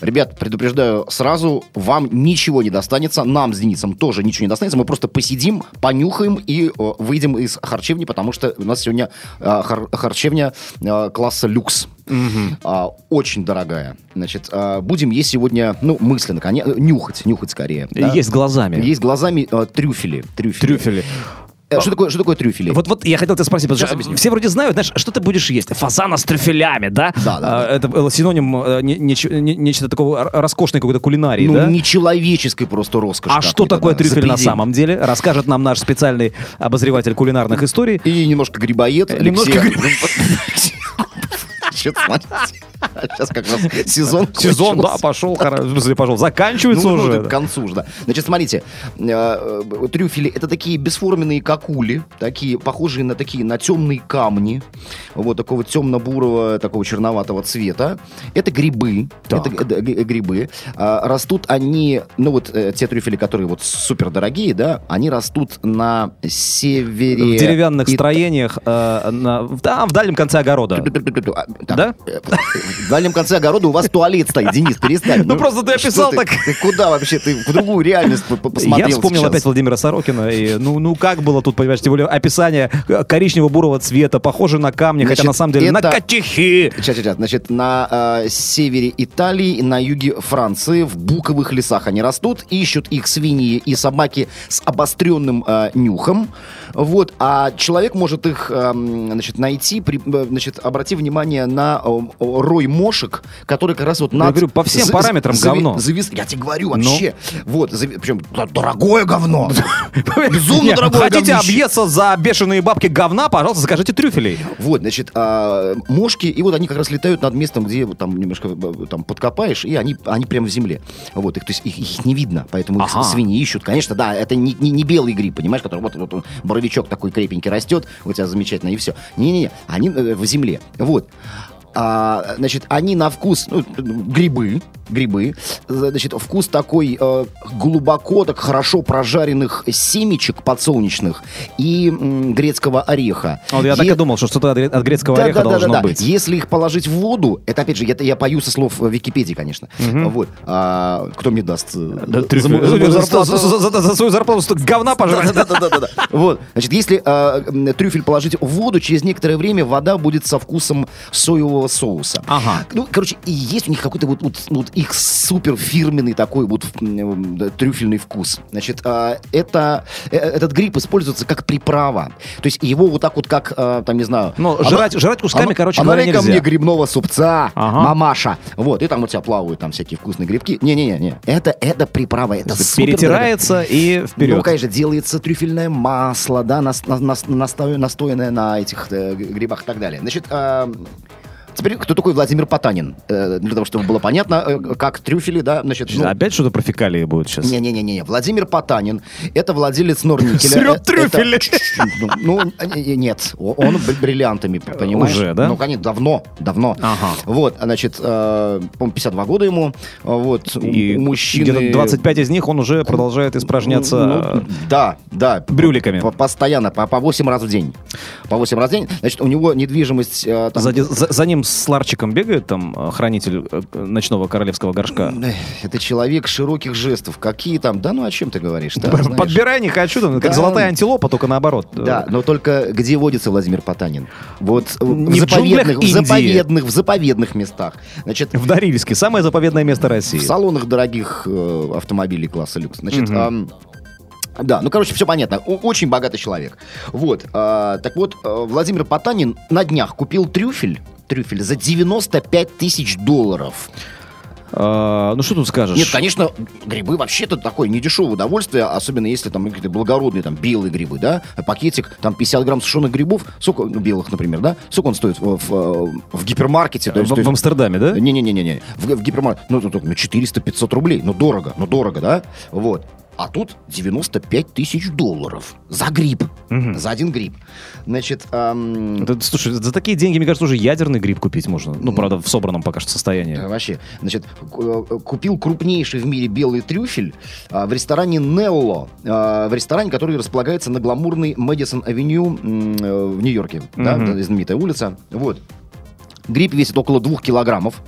Ребят, предупреждаю сразу, вам ничего не достанется, нам с Денисом тоже ничего не достанется. Мы просто посидим, понюхаем и э, выйдем из харчевни, потому что у нас сегодня э, хар- харчевня э, класса люкс. А, очень дорогая. Значит, а, будем есть сегодня, ну, мысленно, конечно, нюхать, нюхать скорее. да. Есть глазами. Есть глазами э, трюфели. Трюфели. Трюфели. Э, Что такое, что такое трюфели? Вот, вот я хотел тебя спросить, потому что все вроде знают, знаешь, что ты будешь есть? Фазана с трюфелями, да? Да, да, А, Это было синоним э, не- неч- не- нечто такого роскошной какой-то кулинарии, ну, да? нечеловеческой просто роскошь. А что такое да, трюфель на самом деле? Расскажет нам наш специальный обозреватель кулинарных историй. И немножко грибоед. Э, немножко Сейчас как раз сезон Сезон, да, пошел, в смысле, пошел, заканчивается Ну, ну, уже. это к концу уже, да. Значит, смотрите, э, э, трюфели это такие бесформенные какули, такие похожие на такие на темные камни, вот такого темно-бурого, такого черноватого цвета. Это грибы, это грибы. А, растут они, ну вот э, те трюфели, которые вот супер дорогие, да, они растут на севере. В деревянных строениях, на- там, в дальнем конце огорода. А, Да? Э, В дальнем конце огорода у вас туалет стоит, Денис, перестань. Ну, просто ты описал так. Ты куда вообще? Ты в другую реальность по- по- посмотрел Я вспомнил опять Владимира Сорокина. И, ну, ну, как было тут, понимаешь, тем более описание э, коричнево-бурого цвета, похоже на камни, хотя Значит, на самом деле на это- катехи. Сейчас, сейчас, сейчас. Значит, на э, севере Италии на юге Франции в буковых лесах они растут, ищут их свиньи и собаки с обостренным э, нюхом. Вот, а человек может их, эм, значит, найти, при, э, значит, обрати внимание на э, рой мошек, который как раз вот Я над... говорю, по всем параметрам зави- говно. завис- Я тебе говорю, Ну. вообще. Вот, зави- причем дорогое говно. Безумно дорогое Хотите говнище. объесться за бешеные бабки говна, пожалуйста, закажите трюфелей. Вот, значит, а, мошки, и вот они как раз летают над местом, где вот там немножко э, там подкопаешь, и они, они прямо в земле. Вот, их, то есть их, их не видно, поэтому их Ага. свиньи ищут. Конечно, да, это не, не, не белый гриб, понимаешь, который вот, вот боровичок такой крепенький растет, у тебя замечательно, и все. Не-не-не, они э, в земле. Вот. А, значит, они на вкус, ну, грибы, грибы, значит, вкус такой э, глубоко, так хорошо прожаренных семечек подсолнечных и м, грецкого ореха. Вот я так Е- и думал, что что-то от гре- от грецкого да, ореха да, да, должно да, да. быть. Если их положить в воду, это опять же, я, я пою со слов э, Википедии, конечно. Вот. А, кто мне даст? э, Да, за свою зарплату говна пожрать. Да, да, да, да, да. Вот. Значит, если а, м, трюфель положить в воду, через некоторое время вода будет со вкусом соевого соуса. Ага. Ну, короче, и есть у них какой-то вот, вот, вот их супер фирменный такой вот да, трюфельный вкус. Значит, а, это, э, этот гриб используется как приправа. То есть его вот так вот, как, а, там, не знаю... Ну, жрать- ну- жрать кусками, ну- короче а говоря, нельзя. мне грибного супца, Ага. мамаша. Вот, и там у тебя плавают там всякие вкусные грибки. Не-не-не, это, это приправа, это супер Перетирается и ну, вперед. конечно, делается трюфельное масло, да, нас, нас- нас- насто- настоянное на этих э, грибах и так далее. Значит, а, теперь кто такой Владимир Потанин? Э, для того, чтобы было понятно, э, как трюфели, да, значит... ну, Опять что-то про фекалии будет сейчас. не-не-не-не, Владимир Потанин, это владелец Норникеля. Срет Э, трюфели. это- Ну, ну, э, нет, о- он бр- бриллиантами, понимаешь? Уже, да? Ну, конечно, давно, давно. Ага. Вот, значит, э, по-моему, 52 года ему, вот, у- И у мужчины... где-то 25 из них он уже продолжает испражняться Ну, да, да. брюликами. По- Постоянно, по, по 8 раз в день. По 8 раз в день. Значит, у него недвижимость... э, там- Сзади- за, за ним с ларчиком бегает там э, хранитель э, ночного королевского горшка. Это человек широких жестов. Какие там? Да ну о чем ты говоришь? Да, знаешь. Подбирай не хочу, там, как Да. золотая антилопа, только наоборот. Да, но только где водится Владимир Потанин? Вот э, Не в в заповедных, в Индии. заповедных, в заповедных местах. Значит, В Норильске, самое заповедное место России. в салонах дорогих э, автомобилей класса люкс. Значит, ам, да, ну, короче, все понятно. Очень богатый человек. Вот. а, так вот, э, Владимир Потанин на днях купил трюфель, трюфель за 95 тысяч долларов. А, ну что тут скажешь? Нет, конечно, грибы вообще-то такое недешевое удовольствие, особенно если там какие-то благородные, там, белые грибы, да, пакетик, там, 50 грамм сушеных грибов, сколько, ну, белых, например, да, сколько он стоит в, в, в гипермаркете? то в, есть- то в есть- Амстердаме, да? Не-не-не-не, в, в гипермаркете, ну, ну, ну, 400-500 рублей, ну, дорого, ну, дорого, да, вот. А тут 95 тысяч долларов за гриб. Мгм. За один гриб. Значит, ам, Это, слушай, за такие деньги, мне кажется, уже ядерный гриб купить можно. Ну, правда, в собранном пока что состоянии. э, вообще, значит, ку- э, купил крупнейший в мире белый трюфель а, в ресторане Нелло. а, в ресторане, который располагается на гламурной Мэдисон-авеню э, в Нью-Йорке. Да, Мгм. это знаменитая улица. Вот. Гриб весит около двух килограммов.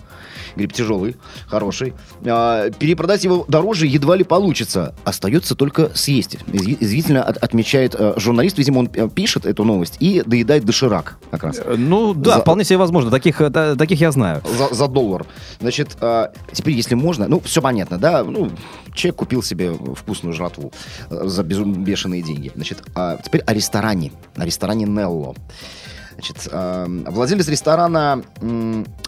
Гриб тяжелый, хороший. А, перепродать его дороже едва ли получится. Остается только съесть. Изв- Извительно от- отмечает э, журналист. Видимо, он э, пишет эту новость и доедает доширак как раз. Э, Ну, да, За- вполне себе возможно. Таких, э, да, таких я знаю. За, за доллар. Значит, а, теперь, если можно, ну, все понятно, да, ну, человек купил себе вкусную жратву э, за безум- бешеные деньги. Значит, а теперь о ресторане, о ресторане Нелло. Значит, а, владелец ресторана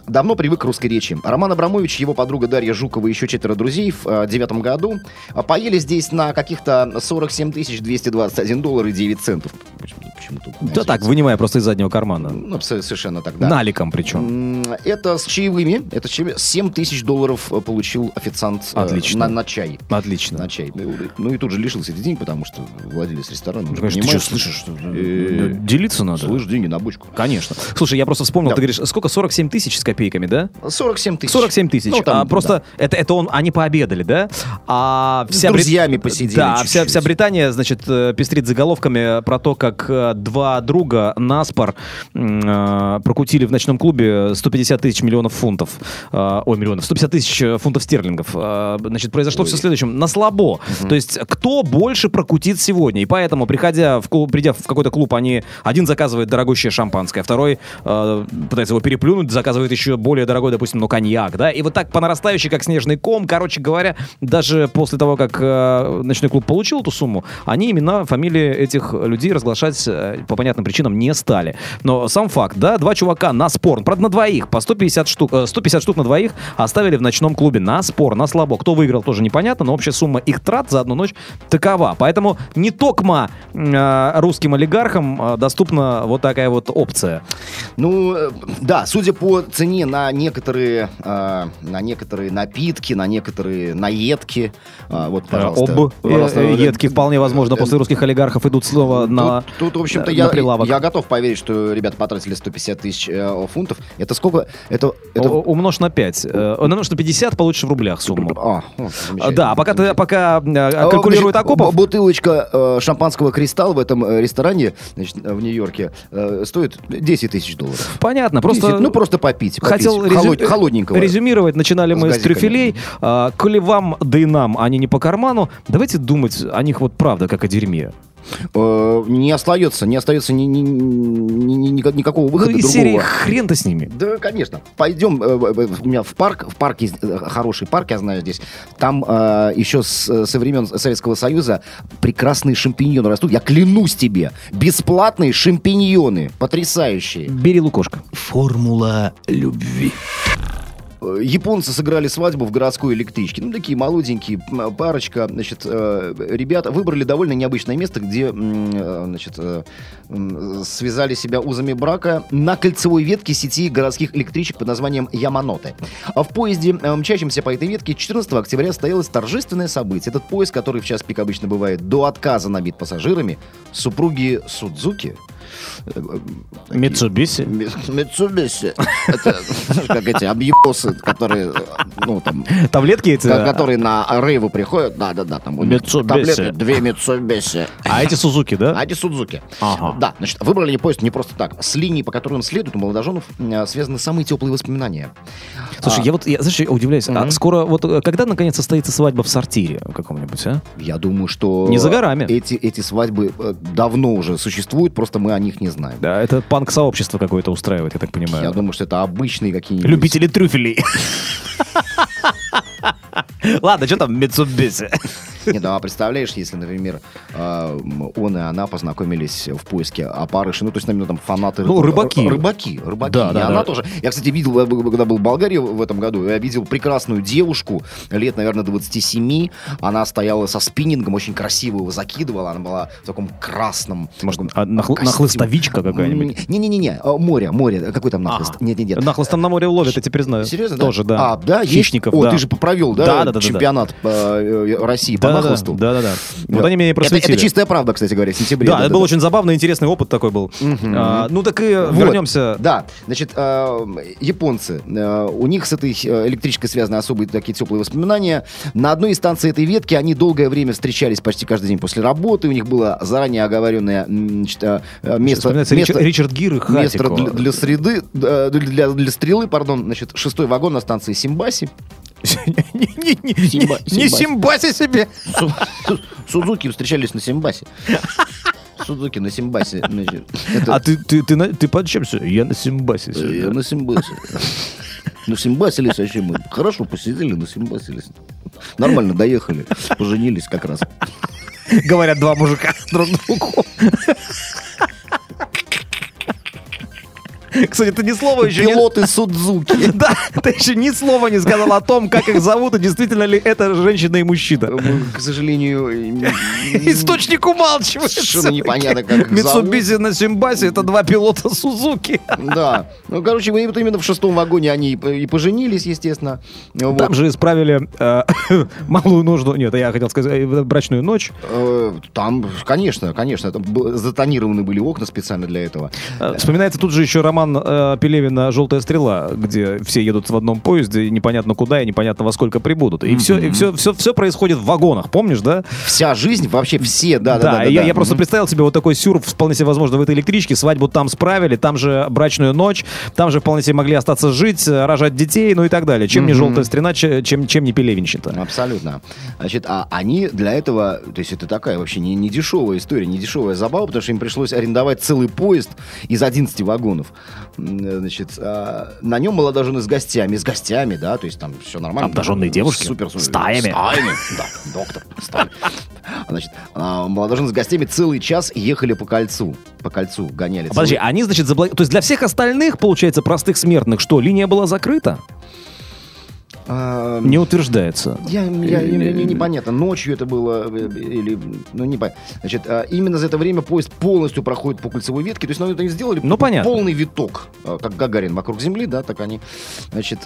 давно привык к русской речи. Роман Абрамович, его подруга Дарья Жукова и еще четверо друзей в а, девятом году а, поели здесь на каких-то 47 тысяч 221 доллар и 9 центов. Почему- Почему-то. Да так, вынимая просто из заднего кармана. Ну, совершенно так, да. Наликом причем. Это с чаевыми. Это с чаевыми. 7 тысяч долларов э, получил официант э, Отлично. на, на чай. Отлично. На чай. Ну, Ну и тут же лишился этих денег, потому что владелец ресторана. же Конечно, ты что, слышишь? что- Э, Делиться надо. Слышь, деньги на бочку. Конечно. Слушай, я просто вспомнил, Да. ты говоришь, сколько? 47 тысяч с копейками, да? 47 тысяч. 47 тысяч. Ну, там, а просто это, это он, они пообедали, да? А С вся Брит- друзьями посидели Да, чуть-чуть. вся, вся Британия, значит, э, пестрит заголовками про то, как э, два друга наспор э, прокутили в ночном клубе 150 тысяч миллионов фунтов. Э, Ой, миллионов. 150 тысяч э, фунтов стерлингов. Э, Значит, произошло все следующем. На слабо. То есть, кто больше прокутит сегодня? И поэтому, приходя в клуб, придя в какой-то клуб, они один заказывает дорогущее шампанское, второй э, пытается его переплюнуть, заказывает еще более дорогой, допустим, ну, коньяк, да, и вот так по нарастающей, как снежный ком, короче говоря, даже после того, как э, ночной клуб получил эту сумму, они имена, фамилии этих людей разглашать э, по понятным причинам не стали. Но сам факт, да, два чувака на спор, правда, на двоих, по 150 штук, э, 150 штук на двоих оставили в ночном клубе на спор, на слабо. Кто выиграл, тоже непонятно, но общая сумма их трат за одну ночь такова. Поэтому не токма э, русским олигархам э, доступна вот такая вот опция. Ну, э, да, судя по цене на некоторые, э, на некоторые напитки, на некоторые наедки, э, вот, пожалуйста. Об пожалуйста, э, э, едки вполне возможно после русских олигархов идут снова на, Тут, в общем-то, я, я готов поверить, что ребята потратили 150 тысяч э, фунтов. Это сколько? Это, это... Умножь на 5. Умножь на 50, получишь в рублях сумму. А, о, Да, пока, ты, пока э, А, калькулирует б- Бутылочка э, шампанского «Кристалл» в этом э, ресторане значит, э, в Нью-Йорке э, стоит 10 тысяч долларов. понятно, просто... 10, ну, просто попить. попить. Хотел Холод- резю- холодненького. резюмировать, начинали С мы с газиками. трюфелей. А, коли вам, да и нам, они не по карману, давайте думать о них вот правда, как о дерьме. Э, не остается, не остается ни, ни- ни- ни- ни- никакого Ну, выхода из другого. серии хрен-то с ними. Да, конечно. Пойдем, э, э, у меня в парк, в парке, э, хороший парк, я знаю здесь, там э, еще с, со времен Советского Союза прекрасные шампиньоны растут. Я клянусь тебе, бесплатные шампиньоны, потрясающие. Бери лукошко. Формула любви. Э, Японцы сыграли свадьбу в городской электричке. Ну, такие молоденькие, парочка, значит, э, ребята выбрали довольно необычное место, где, э, значит, связали себя узами брака на кольцевой ветке сети городских электричек под названием Яманоте. А в поезде, мчащемся по этой ветке, 14 октября состоялось торжественное событие. Этот поезд, который в час пик обычно бывает до отказа набит пассажирами, супруги Судзуки, Митсубиси. Ми- Митсубиси. Это как эти объебосы, которые, ну, там, Таблетки эти. ко- которые на рейвы приходят. Да, да, да, там таблетки, две Митсубиси. А эти Сузуки, да? А эти Судзуки. Ага. Да, значит, выбрали поезд не просто так. С линии, по которой он следует, у молодоженов э, связаны самые теплые воспоминания. Слушай, А, я вот, я, знаешь, я удивляюсь, а скоро, вот э, когда наконец состоится свадьба в сортире каком-нибудь, а? Я думаю, что... Не за горами. Эти, эти свадьбы э, давно уже существуют, просто мы о них не знаем. Да, это панк-сообщество какое-то устраивает, я так понимаю. Я думаю, что это обычные какие-нибудь... Любители трюфелей. Ладно, что там Митсубиси? Не, да, представляешь, если, например, э, он и она познакомились в поиске опарыши, ну, то есть, именно там фанаты... Ну, рыбаки. Рыбаки, рыбаки. Да, и да, она да. тоже... Я, кстати, видел, э, когда был в Болгарии в этом году, я видел прекрасную девушку, лет, наверное, 27. Она стояла со спиннингом, очень красиво его закидывала. Она была в таком красном... Может, а нахл- нахлыстовичка какая-нибудь? Не-не-не, а, море, море. Какой там нахлыст? Нет-нет-нет. Нахлыст там на море ловят, я теперь знаю. Серьезно? Тоже, да. А, да? Хищников, О, да. ты же провел, да, Да, да, да, да, да. чемпионат э, э, России по Да, Да, да, да, да, да. Вот Да. они меня и это, просветили. это чистая правда, кстати говоря, в сентябре. Да, это был очень забавный, интересный опыт такой был. А, ну так и Вот. вернемся. Да, значит, э, японцы, э, у них с этой э, электричкой связаны особые такие теплые воспоминания. На одной из станций этой ветки они долгое время встречались почти каждый день после работы. У них было заранее оговоренное значит, место, место, Ричард, Ричард Гир и место Хатико. для, для среды, для, для стрелы, пардон, значит, шестой вагон на станции Симбаси. Не- не- не- Симба- Не Симбаси. симбаси себе. Су- Сузуки встречались на Симбасе. Сузуки на Симбасе. А ты, ты, ты, ты под чем все? Я на симбасе. Сегодня. На Симбасе. На Симбасились вообще мы. Хорошо посидели, на Симбасились. Нормально доехали. Поженились как раз. Говорят два мужика друг другу. Кстати, ты ни слова еще не... Пилоты Судзуки. Да, ты еще ни слова не сказал о том, как их зовут, и действительно ли это женщина и мужчина. К сожалению, Источник умалчивает. Совершенно непонятно, как их Митсубиси на Симбасе это два пилота Сузуки. Да. Ну, короче, вот именно в шестом вагоне они и поженились, естественно. Вот. Там же исправили э, малую нужду, нет, я хотел сказать, э, брачную ночь. Э, Там, конечно, конечно, там затонированы были окна специально для этого. Вспоминается тут же еще роман э, Пелевина «Желтая стрела», где все едут в одном поезде, непонятно куда и непонятно во сколько прибудут. И все, и все, все, все происходит в вагонах, помнишь, да? Вся жизнь, вообще все, да, да, Да, да. я, да. я просто Мгм. представил себе вот такой сюр, вполне себе возможно, в этой электричке. Свадьбу там справили, там же брачную ночь, там же вполне себе могли остаться жить, э, рожать детей, ну и так далее. Чем не желтая страна, че- чем, чем не пелевинщина. Абсолютно. Значит, а они для этого, то есть это такая вообще не, не дешевая история, не дешевая забава, потому что им пришлось арендовать целый поезд из 11 вагонов. Значит, а, на нем молодожены с гостями, с гостями, да, то есть там все нормально. Обнаженные девушки? Супер, супер. Стаями? Стаями, да, доктор, стаями. Значит, а, молодожены с гостями целый час ехали по кольцу, по кольцу гоняли. Подожди, они, значит, забла- То есть для всех остальных, получается, простых смертных, что, линия была закрыта? А, Не утверждается. Я, я- мне не- непонятно, ночью это было э, или, ну, не понятно. Значит, а, именно за это время поезд полностью проходит по кольцевой ветке, то есть, ну, они сделали Ну, понятно. полный виток, а, как Гагарин вокруг Земли, да, так они, значит,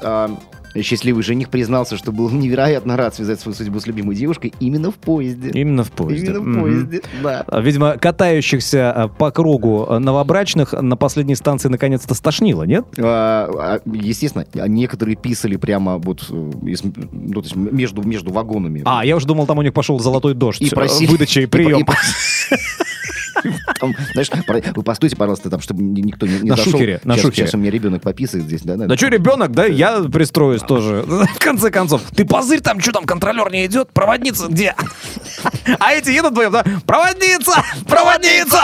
счастливый жених признался, что был невероятно рад связать свою судьбу с любимой девушкой именно в поезде. Именно в поезде. Именно в поезде, да. А, Видимо, катающихся а, по кругу а, новобрачных на последней станции наконец-то стошнило, нет? А, естественно, некоторые писали прямо вот э, из- ну, то есть между, между вагонами. А, я уже думал, там у них пошел золотой дождь. И э, просили- Выдача и и- прием. и- Там, знаешь, про- вы постойте, пожалуйста, там, чтобы ни- никто не, не На зашел. шухере, на сейчас, шухере. сейчас у меня ребенок пописает здесь, да? Да что, ребенок, да? Я пристроюсь тоже. В конце концов. Ты позырь там, что там, контролер не идет? Проводница где? А эти едут вдвоем, да? Проводница! Проводница!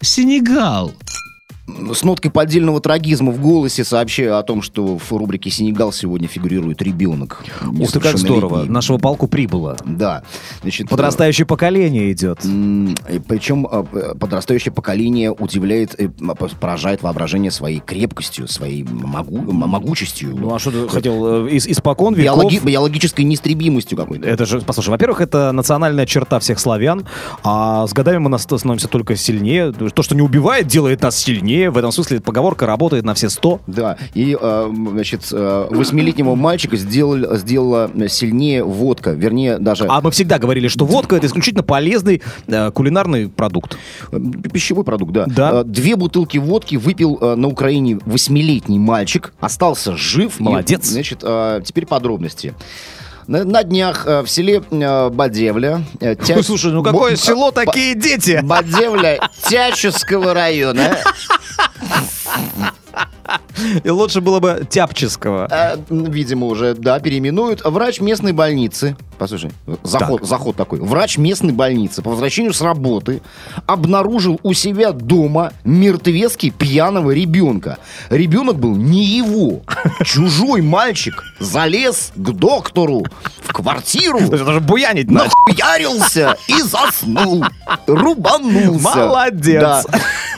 Сенегал. С ноткой поддельного трагизма в голосе сообщаю о том, что в рубрике «Сенегал» сегодня фигурирует ребенок. Ух ты, как здорово. Нашего полку прибыло. Да. Значит, Подрастающее поколение идет. Причем э, э, подрастающее поколение удивляет, э, поражает воображение своей крепкостью, своей могу- могучестью, Ну а что ты хотел? э, Ис- Испокон веков... биологи- биологической неистребимостью какой-то. Это же, послушай, во-первых, это национальная черта всех славян, а с годами мы становимся только сильнее. То, что не убивает, делает нас сильнее. В этом смысле поговорка работает на все сто. Да, и, э, значит, э, восьмилетнего мальчика сделали, сделала сильнее водка, вернее, даже А мы всегда говорили, что водка это исключительно полезный э, кулинарный продукт. пищевой продукт, да. Да. Две бутылки водки выпил на Украине восьмилетний мальчик, остался жив. И, Молодец. значит, э, теперь подробности. На, на днях э, в селе э, Бадевля... э, Тя- Слушай, ну какое Бо- село, такие дети? Бадевля Тячевского района. И лучше было бы тяпческого. Э, видимо, уже, да, переименуют. Врач местной больницы. Послушай, заход, Так. заход такой. Врач местной больницы по возвращению с работы обнаружил у себя дома мертвецкий пьяного ребенка. Ребенок был не его. Чужой мальчик залез к доктору в квартиру, Это же буянить надо. нахуярился и заснул. Рубанулся. Молодец. Да.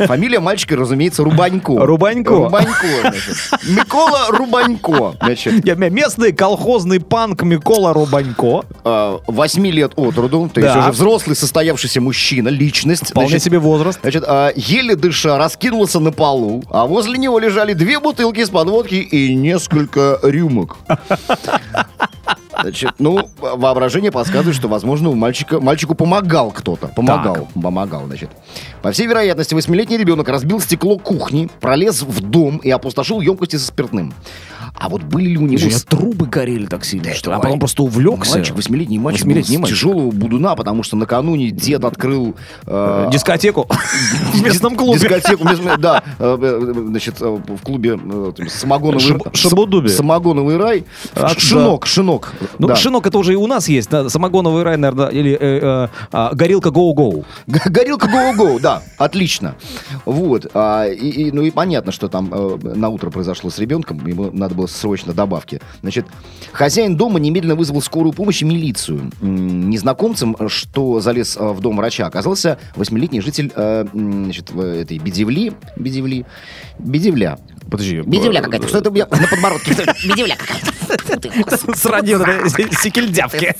Фамилия мальчика, разумеется, Рубанько. Рубанько. Рубанько, значит. Микола Рубанько, значит. Я- Местный колхозный панк Микола Рубанько. А, Восьми лет от роду, то есть Да. уже взрослый состоявшийся мужчина, личность. Вполне значит, себе возраст. Значит, а, еле дыша, раскинулся на полу, а возле него лежали две бутылки из-под водки и несколько рюмок. Значит, ну, воображение подсказывает, что, возможно, у мальчика, мальчику помогал кто-то. Помогал, помогал, значит. По всей вероятности, восьмилетний ребенок разбил стекло кухни, пролез в дом и опустошил емкости со спиртным. А вот были ли у него... с- трубы горели так сильно, Да, что ли? А потом просто увлекся. Мальчик, восьмилетний мальчик, Восьмилетний мальчик. тяжелого будуна, потому что накануне дед открыл... э, Дискотеку в местном клубе. Дискотеку, да, э, э, значит, э, в клубе э, самогоновый, Шабудубе. самогоновый рай, А, шинок, шинок. Ну, шинок это уже и у нас есть. Самогоновый рай, наверное, или э, э, а, горилка гоу-гоу. Горилка Go-Go, да, отлично. Вот, а, ну и понятно, что там э, на утро произошло с ребенком, ему надо было срочно добавки. Значит, хозяин дома немедленно вызвал скорую помощь и милицию. Незнакомцем, э, что залез э, в дом врача, оказался восьмилетний житель э, значит, этой Бедевли, Бедевли, Бедевля. Подожди. Бедевля какая-то, что это у меня на подбородке? Бедевля какая-то. Этой секельдявки.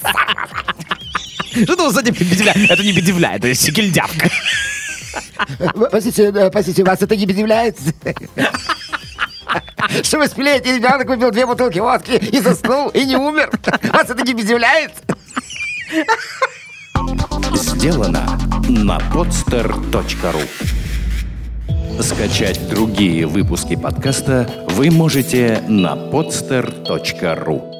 Что это, кстати, бедевля? Это не бедевля, это секельдявка. Простите, простите, вас это не удивляется? Что восьмилетний ребенок выпил две бутылки водки и заснул, и не умер? Вас это не удивляет? Сделано на podster.ru Скачать другие выпуски подкаста вы можете на podster.ru